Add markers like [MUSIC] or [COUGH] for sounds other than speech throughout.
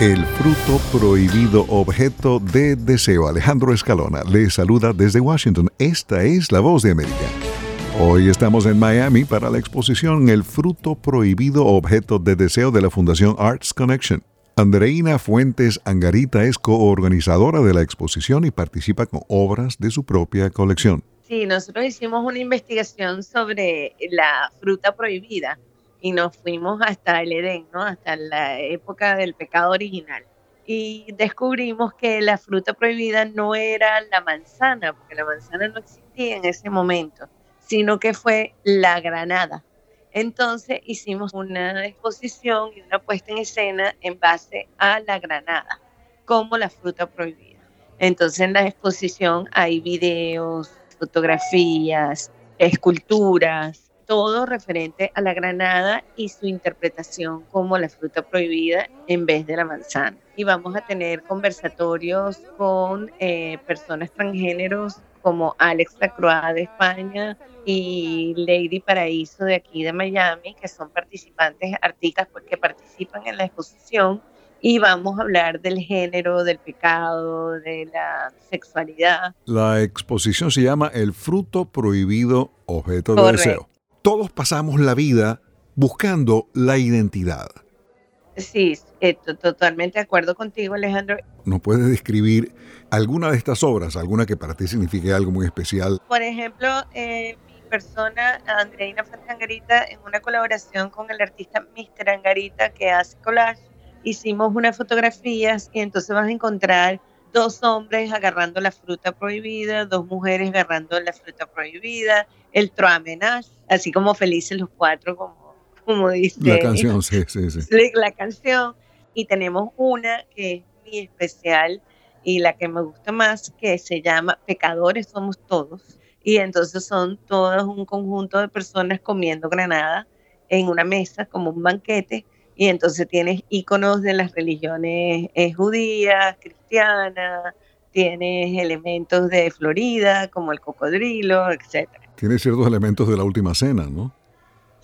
El fruto prohibido objeto de deseo. Alejandro Escalona le saluda desde Washington. Esta es la voz de América. Hoy estamos en Miami para la exposición El fruto prohibido objeto de deseo de la Fundación Arts Connection. Andreina Fuentes Angarita es coorganizadora de la exposición y participa con obras de su propia colección. Sí, nosotros hicimos una investigación sobre la fruta prohibida y nos fuimos hasta el Edén, ¿no? hasta la época del pecado original. Y descubrimos que la fruta prohibida no era la manzana, porque la manzana no existía en ese momento, sino que fue la granada. Entonces hicimos una exposición y una puesta en escena en base a la granada, como la fruta prohibida. Entonces en la exposición hay videos, fotografías, esculturas, todo referente a la granada y su interpretación como la fruta prohibida en vez de la manzana. Y vamos a tener conversatorios con eh, personas transgéneros como Alex Lacroix de España y Lady Paraíso de aquí de Miami, que son participantes, artistas que participan en la exposición. Y vamos a hablar del género, del pecado, de la sexualidad. La exposición se llama El fruto prohibido objeto de deseo pasamos la vida buscando la identidad. Sí, totalmente de acuerdo contigo, Alejandro. ¿Nos puedes describir alguna de estas obras, alguna que para ti signifique algo muy especial? Por ejemplo, eh, mi persona, Andreina Angarita, en una colaboración con el artista Mr. Angarita, que hace collage, hicimos unas fotografías y entonces vas a encontrar dos hombres agarrando la fruta prohibida, dos mujeres agarrando la fruta prohibida, el troamenage, así como felices los cuatro, como, como dice. La canción, sí, sí, [LAUGHS] sí. La canción. Y tenemos una que es muy especial y la que me gusta más, que se llama Pecadores Somos Todos. Y entonces son todos un conjunto de personas comiendo granada en una mesa, como un banquete, y entonces tienes iconos de las religiones eh, judías, cristianas, tienes elementos de Florida, como el cocodrilo, etc. Tiene ciertos elementos de la última cena, ¿no?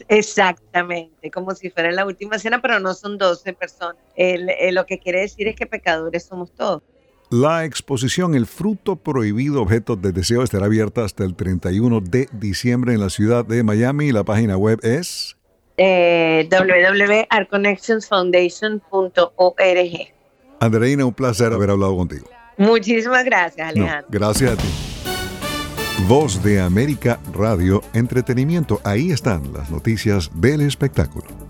Exactamente, como si fuera la última cena, pero no son 12 personas. lo que quiere decir es que pecadores somos todos. La exposición El fruto prohibido objeto de deseo estará abierta hasta el 31 de diciembre en la ciudad de Miami. La página web es eh. Andreina, un placer haber hablado contigo. Muchísimas gracias, Alejandro. gracias a ti. Voz de América Radio Entretenimiento. Ahí están las noticias del espectáculo.